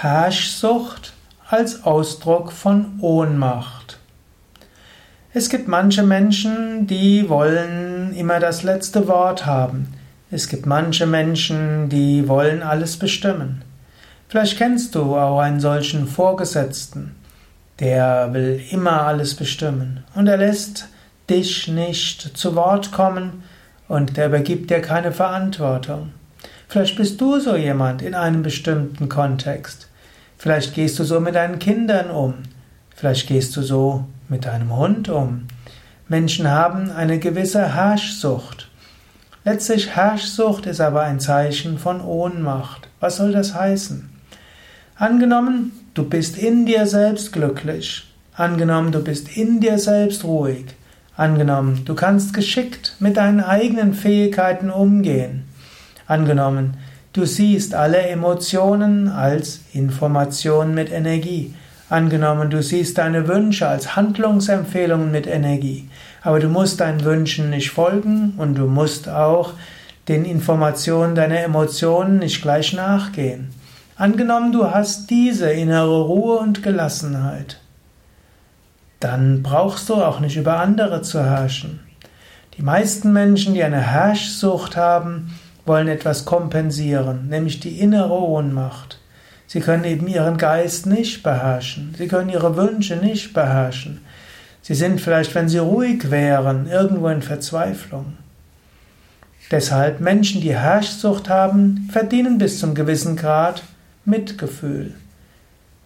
Herrschsucht als Ausdruck von Ohnmacht. Es gibt manche Menschen, die wollen immer das letzte Wort haben. Es gibt manche Menschen, die wollen alles bestimmen. Vielleicht kennst du auch einen solchen Vorgesetzten. Der will immer alles bestimmen und er lässt dich nicht zu Wort kommen und der übergibt dir keine Verantwortung. Vielleicht bist du so jemand in einem bestimmten Kontext. Vielleicht gehst du so mit deinen Kindern um. Vielleicht gehst du so mit deinem Hund um. Menschen haben eine gewisse Herrschsucht. Letztlich Herrschsucht ist aber ein Zeichen von Ohnmacht. Was soll das heißen? Angenommen, du bist in dir selbst glücklich. Angenommen, du bist in dir selbst ruhig. Angenommen, du kannst geschickt mit deinen eigenen Fähigkeiten umgehen. Angenommen, du siehst alle Emotionen als Information mit Energie. Angenommen, du siehst deine Wünsche als Handlungsempfehlungen mit Energie. Aber du musst deinen Wünschen nicht folgen und du musst auch den Informationen deiner Emotionen nicht gleich nachgehen. Angenommen, du hast diese innere Ruhe und Gelassenheit. Dann brauchst du auch nicht über andere zu herrschen. Die meisten Menschen, die eine Herrschsucht haben, wollen etwas kompensieren, nämlich die innere Ohnmacht. Sie können eben ihren Geist nicht beherrschen. Sie können ihre Wünsche nicht beherrschen. Sie sind vielleicht, wenn sie ruhig wären, irgendwo in Verzweiflung. Deshalb Menschen, die Herrschsucht haben, verdienen bis zum gewissen Grad Mitgefühl.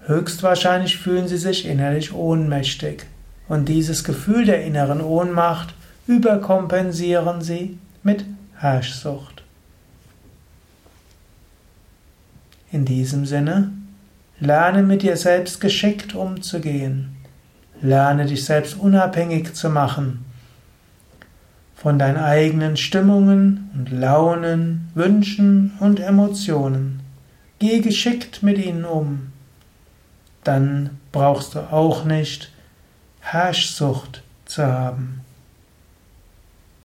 Höchstwahrscheinlich fühlen sie sich innerlich ohnmächtig. Und dieses Gefühl der inneren Ohnmacht überkompensieren sie mit Herrschsucht. In diesem Sinne, lerne mit dir selbst geschickt umzugehen. Lerne dich selbst unabhängig zu machen von deinen eigenen Stimmungen und Launen, Wünschen und Emotionen. Geh geschickt mit ihnen um. Dann brauchst du auch nicht Herrschsucht zu haben.